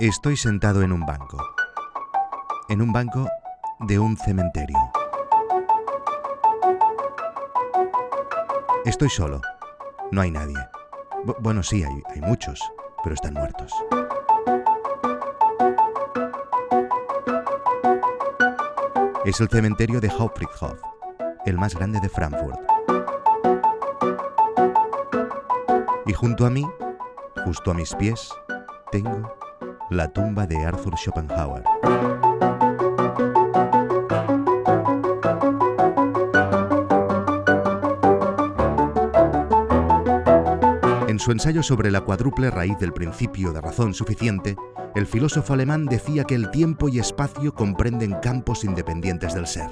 Estoy sentado en un banco. En un banco de un cementerio. Estoy solo. No hay nadie. Bu- bueno, sí, hay, hay muchos, pero están muertos. Es el cementerio de Hauptfriedhof, el más grande de Frankfurt. Y junto a mí, justo a mis pies, tengo la tumba de Arthur Schopenhauer. En su ensayo sobre la cuádruple raíz del principio de razón suficiente, el filósofo alemán decía que el tiempo y espacio comprenden campos independientes del ser.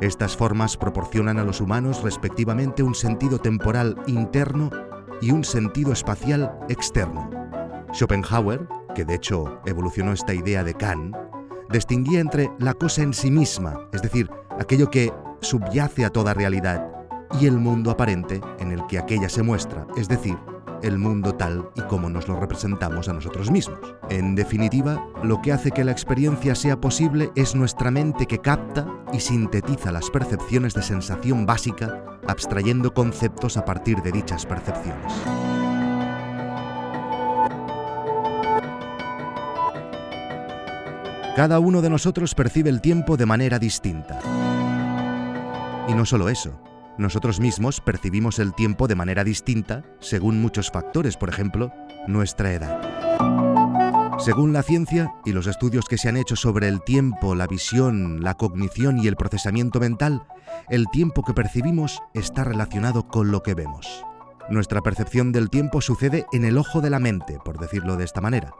Estas formas proporcionan a los humanos respectivamente un sentido temporal interno y un sentido espacial externo. Schopenhauer, que de hecho evolucionó esta idea de Kant, distinguía entre la cosa en sí misma, es decir, aquello que subyace a toda realidad, y el mundo aparente en el que aquella se muestra, es decir, el mundo tal y como nos lo representamos a nosotros mismos. En definitiva, lo que hace que la experiencia sea posible es nuestra mente que capta y sintetiza las percepciones de sensación básica, abstrayendo conceptos a partir de dichas percepciones. Cada uno de nosotros percibe el tiempo de manera distinta. Y no solo eso, nosotros mismos percibimos el tiempo de manera distinta según muchos factores, por ejemplo, nuestra edad. Según la ciencia y los estudios que se han hecho sobre el tiempo, la visión, la cognición y el procesamiento mental, el tiempo que percibimos está relacionado con lo que vemos. Nuestra percepción del tiempo sucede en el ojo de la mente, por decirlo de esta manera.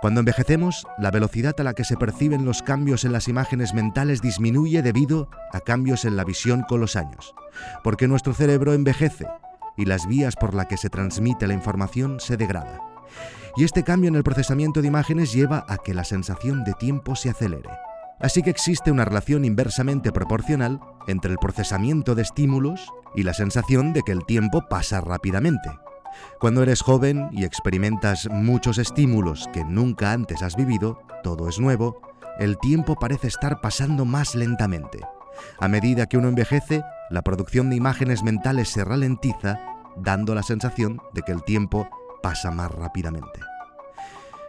Cuando envejecemos, la velocidad a la que se perciben los cambios en las imágenes mentales disminuye debido a cambios en la visión con los años, porque nuestro cerebro envejece y las vías por las que se transmite la información se degrada. Y este cambio en el procesamiento de imágenes lleva a que la sensación de tiempo se acelere. Así que existe una relación inversamente proporcional entre el procesamiento de estímulos y la sensación de que el tiempo pasa rápidamente. Cuando eres joven y experimentas muchos estímulos que nunca antes has vivido, todo es nuevo, el tiempo parece estar pasando más lentamente. A medida que uno envejece, la producción de imágenes mentales se ralentiza, dando la sensación de que el tiempo pasa más rápidamente.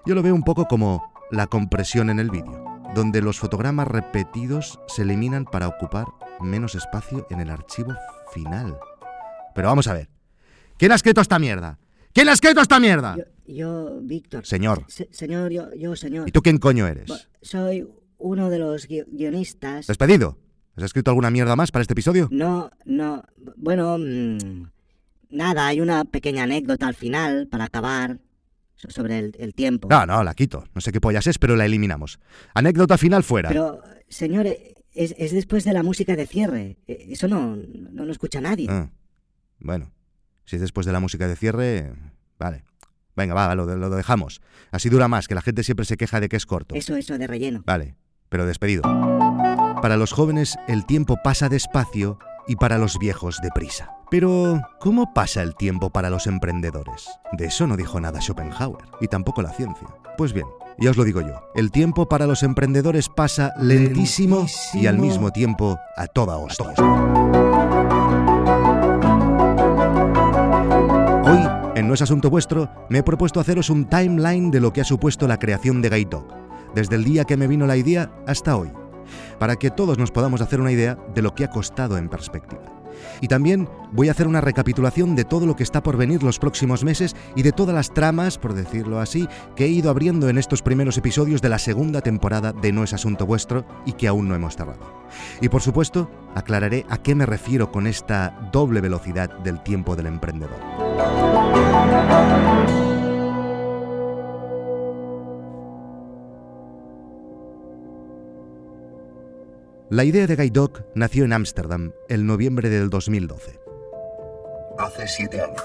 Yo lo veo un poco como la compresión en el vídeo, donde los fotogramas repetidos se eliminan para ocupar menos espacio en el archivo final. Pero vamos a ver. ¿Quién ha escrito esta mierda? ¿Quién ha escrito esta mierda? Yo, yo, Víctor. Señor. Se- señor, yo, yo, señor. ¿Y tú quién coño eres? Bu- Soy uno de los gui- guionistas. ¿Despedido? ¿Has escrito alguna mierda más para este episodio? No, no. Bueno, mm, nada, hay una pequeña anécdota al final para acabar so- sobre el, el tiempo. No, no, la quito. No sé qué pollas es, pero la eliminamos. Anécdota final fuera. Pero, señor, es, es después de la música de cierre. Eh, Eso no, no lo escucha nadie. Ah, bueno, si es después de la música de cierre, vale. Venga, va, lo, lo dejamos. Así dura más, que la gente siempre se queja de que es corto. Eso, eso, de relleno. Vale, pero despedido. Para los jóvenes el tiempo pasa despacio y para los viejos deprisa. Pero, ¿cómo pasa el tiempo para los emprendedores? De eso no dijo nada Schopenhauer, y tampoco la ciencia. Pues bien, ya os lo digo yo, el tiempo para los emprendedores pasa lentísimo, y al mismo tiempo a toda hostia. No es Asunto Vuestro, me he propuesto haceros un timeline de lo que ha supuesto la creación de Dog, desde el día que me vino la idea hasta hoy, para que todos nos podamos hacer una idea de lo que ha costado en perspectiva. Y también voy a hacer una recapitulación de todo lo que está por venir los próximos meses y de todas las tramas, por decirlo así, que he ido abriendo en estos primeros episodios de la segunda temporada de No es Asunto Vuestro y que aún no hemos cerrado. Y por supuesto, aclararé a qué me refiero con esta doble velocidad del tiempo del emprendedor. La idea de Guide Dog nació en Ámsterdam el noviembre del 2012. Hace siete años.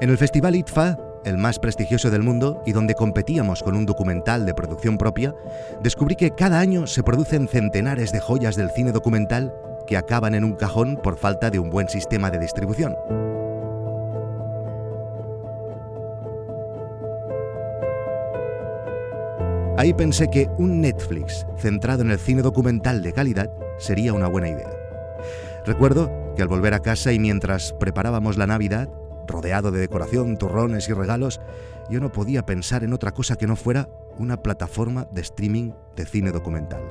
En el festival ITFA, el más prestigioso del mundo y donde competíamos con un documental de producción propia, descubrí que cada año se producen centenares de joyas del cine documental que acaban en un cajón por falta de un buen sistema de distribución. Ahí pensé que un Netflix centrado en el cine documental de calidad sería una buena idea. Recuerdo que al volver a casa y mientras preparábamos la Navidad, rodeado de decoración, turrones y regalos, yo no podía pensar en otra cosa que no fuera una plataforma de streaming de cine documental.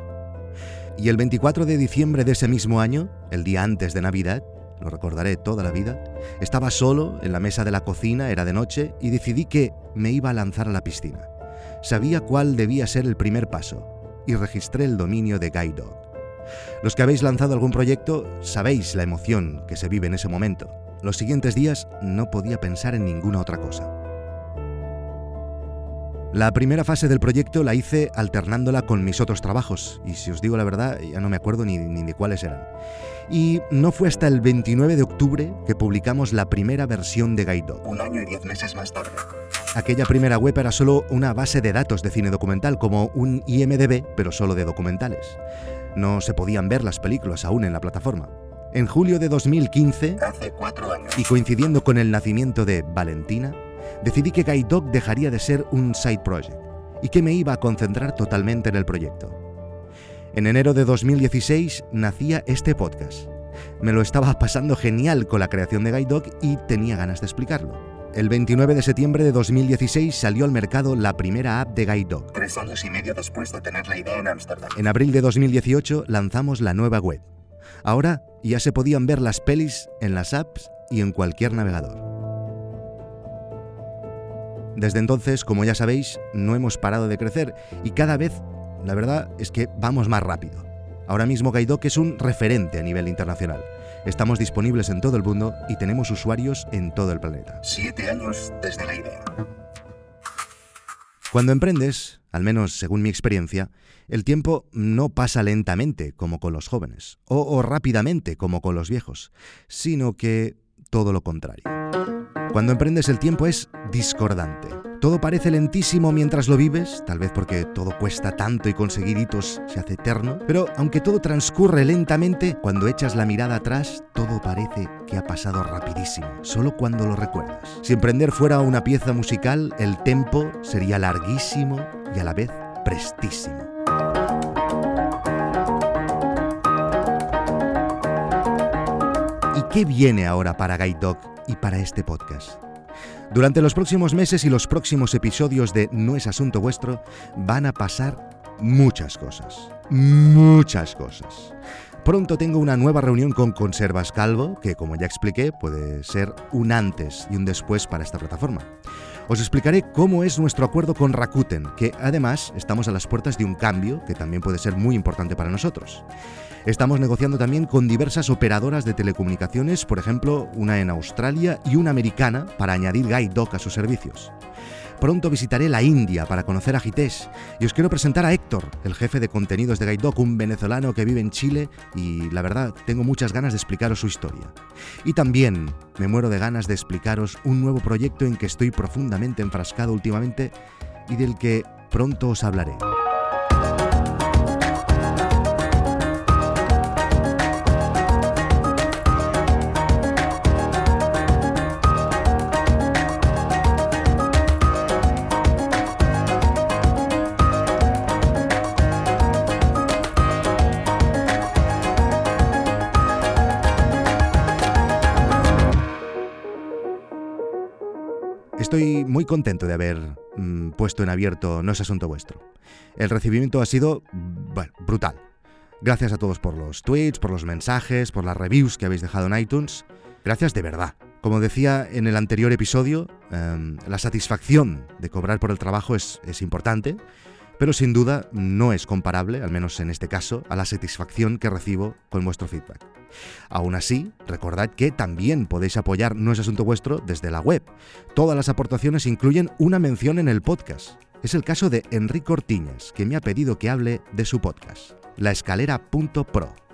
Y el 24 de diciembre de ese mismo año, el día antes de Navidad, lo recordaré toda la vida, estaba solo en la mesa de la cocina, era de noche, y decidí que me iba a lanzar a la piscina. Sabía cuál debía ser el primer paso, y registré el dominio de Guide Dog. Los que habéis lanzado algún proyecto sabéis la emoción que se vive en ese momento. Los siguientes días no podía pensar en ninguna otra cosa. La primera fase del proyecto la hice alternándola con mis otros trabajos, y si os digo la verdad, ya no me acuerdo ni, ni de cuáles eran. Y no fue hasta el 29 de octubre que publicamos la primera versión de Guide Un año y diez meses más tarde. Aquella primera web era solo una base de datos de cine documental, como un IMDB, pero solo de documentales. No se podían ver las películas aún en la plataforma. En julio de 2015, Hace cuatro años. y coincidiendo con el nacimiento de Valentina, decidí que Guide Dog dejaría de ser un side project y que me iba a concentrar totalmente en el proyecto. En enero de 2016 nacía este podcast. Me lo estaba pasando genial con la creación de Guide Dog y tenía ganas de explicarlo. El 29 de septiembre de 2016 salió al mercado la primera app de Guide Dog. Tres años y medio después de tener la idea en Ámsterdam. En abril de 2018 lanzamos la nueva web. Ahora ya se podían ver las pelis en las apps y en cualquier navegador. Desde entonces, como ya sabéis, no hemos parado de crecer y cada vez, la verdad es que vamos más rápido. Ahora mismo Gaidoc es un referente a nivel internacional. Estamos disponibles en todo el mundo y tenemos usuarios en todo el planeta. Siete años desde la idea. Cuando emprendes, al menos según mi experiencia, el tiempo no pasa lentamente como con los jóvenes, o, o rápidamente como con los viejos, sino que todo lo contrario. Cuando emprendes el tiempo es discordante. Todo parece lentísimo mientras lo vives, tal vez porque todo cuesta tanto y conseguir hitos se hace eterno, pero aunque todo transcurre lentamente, cuando echas la mirada atrás, todo parece que ha pasado rapidísimo, solo cuando lo recuerdas. Si emprender fuera una pieza musical, el tempo sería larguísimo y a la vez prestísimo. ¿Y qué viene ahora para Guide Dog y para este podcast? Durante los próximos meses y los próximos episodios de No es Asunto Vuestro van a pasar muchas cosas. Muchas cosas. Pronto tengo una nueva reunión con Conservas Calvo, que como ya expliqué puede ser un antes y un después para esta plataforma. Os explicaré cómo es nuestro acuerdo con Rakuten, que además estamos a las puertas de un cambio que también puede ser muy importante para nosotros. Estamos negociando también con diversas operadoras de telecomunicaciones, por ejemplo, una en Australia y una americana, para añadir Guide a sus servicios. Pronto visitaré la India para conocer a Gitesh y os quiero presentar a Héctor, el jefe de contenidos de Guide Dog, un venezolano que vive en Chile y la verdad tengo muchas ganas de explicaros su historia. Y también me muero de ganas de explicaros un nuevo proyecto en que estoy profundamente enfrascado últimamente y del que pronto os hablaré. Estoy muy contento de haber mm, puesto en abierto No es asunto vuestro. El recibimiento ha sido, brutal. Gracias a todos por los tweets, por los mensajes, por las reviews que habéis dejado en iTunes. Gracias de verdad. Como decía en el anterior episodio, em, la satisfacción de cobrar por el trabajo es importante, pero sin duda no es comparable, al menos en este caso, a la satisfacción que recibo con vuestro feedback. Aún así, recordad que también podéis apoyar No es Asunto Vuestro desde la web. Todas las aportaciones incluyen una mención en el podcast. Es el caso de Enrique Ortiñas, que me ha pedido que hable de su podcast, laescalera.pro.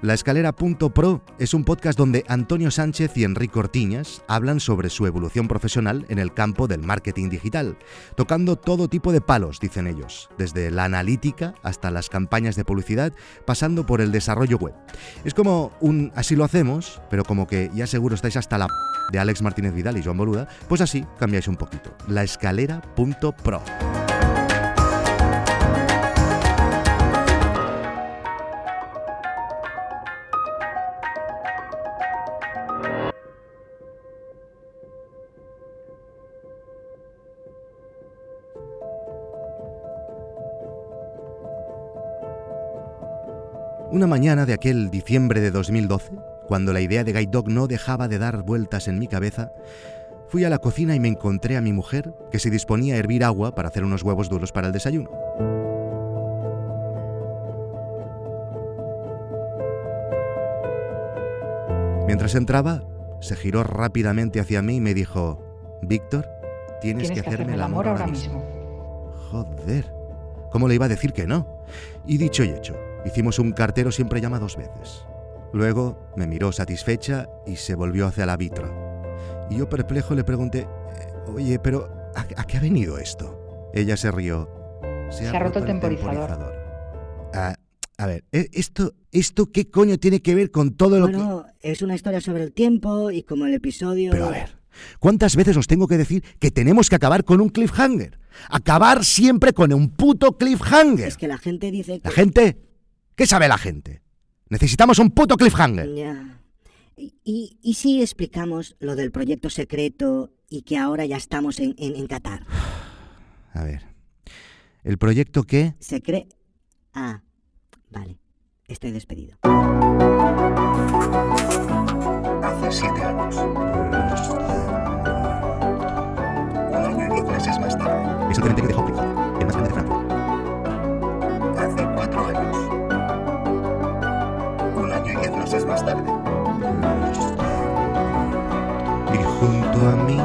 La Escalera.pro es un podcast donde Antonio Sánchez y Enrique Ortiñas hablan sobre su evolución profesional en el campo del marketing digital, tocando todo tipo de palos, dicen ellos, desde la analítica hasta las campañas de publicidad, pasando por el desarrollo web. Es como un así lo hacemos, pero como que ya seguro estáis hasta la p de Alex Martínez Vidal y Joan Boluda, pues así cambiáis un poquito. La Escalera.pro. Una mañana de aquel diciembre de 2012, cuando la idea de Guide Dog no dejaba de dar vueltas en mi cabeza, fui a la cocina y me encontré a mi mujer que se disponía a hervir agua para hacer unos huevos duros para el desayuno. Mientras entraba, se giró rápidamente hacia mí y me dijo, Víctor, tienes, que, hacerme el amor, ahora mismo. Joder, ¿cómo le iba a decir que no? Y dicho y hecho, hicimos un cartero siempre llama dos veces. Luego me miró satisfecha y se volvió hacia la vitra. Y yo perplejo le pregunté, "Eh, oye, pero ¿a, a qué ha venido esto? Ella se rió. Se ha roto el temporizador. Ah, a ver, ¿e- ¿esto, ¿esto qué coño tiene que ver con todo lo que...? Bueno, es una historia sobre el tiempo y como el episodio... Pero a ver, ¿cuántas veces os tengo que decir que tenemos que acabar con un cliffhanger? Acabar siempre con un puto cliffhanger. Es que la gente dice que... ¿La gente? ¿Qué sabe la gente? Necesitamos un puto cliffhanger. Ya. Y, y, y si explicamos lo del proyecto secreto y que ahora ya estamos en, en, en Qatar? A ver, ¿el proyecto qué? Secre... Ah, vale. Estoy despedido. Hace siete años. Y junto a mí,